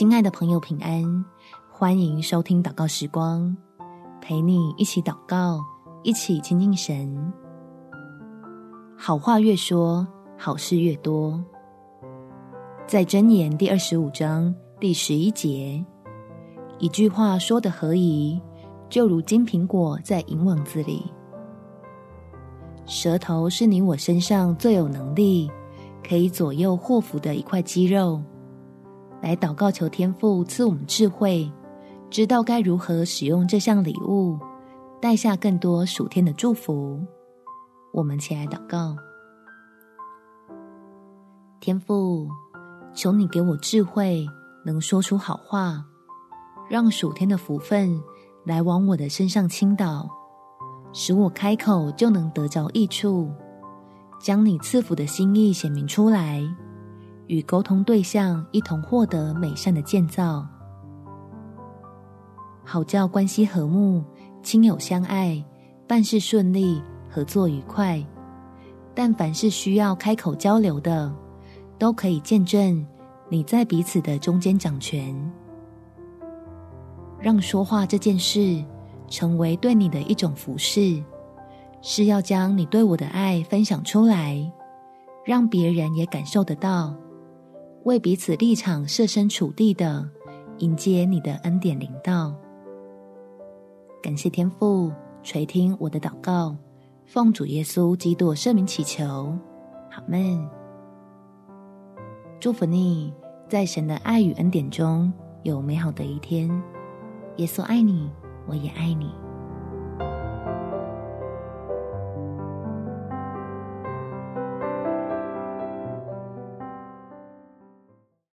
亲爱的朋友，平安！欢迎收听祷告时光，陪你一起祷告，一起亲近神。好话越说，好事越多。在箴言第二十五章第十一节，一句话说得合宜，就如金苹果在银网子里。舌头是你我身上最有能力，可以左右祸福的一块肌肉。来祷告，求天父赐我们智慧，知道该如何使用这项礼物，带下更多属天的祝福。我们起来祷告，天父，求你给我智慧，能说出好话，让属天的福分来往我的身上倾倒。使我开口就能得着益处，将你赐福的心意显明出来，与沟通对象一同获得美善的建造，好叫关系和睦、亲友相爱、办事顺利、合作愉快。但凡是需要开口交流的，都可以见证你在彼此的中间掌权，让说话这件事。成为对你的一种服事，是要将你对我的爱分享出来，让别人也感受得到，为彼此立场设身处地的迎接你的恩典临到。感谢天父垂听我的祷告，奉主耶稣基督圣名祈求，阿们。祝福你在神的爱与恩典中有美好的一天。耶稣爱你。我也爱你。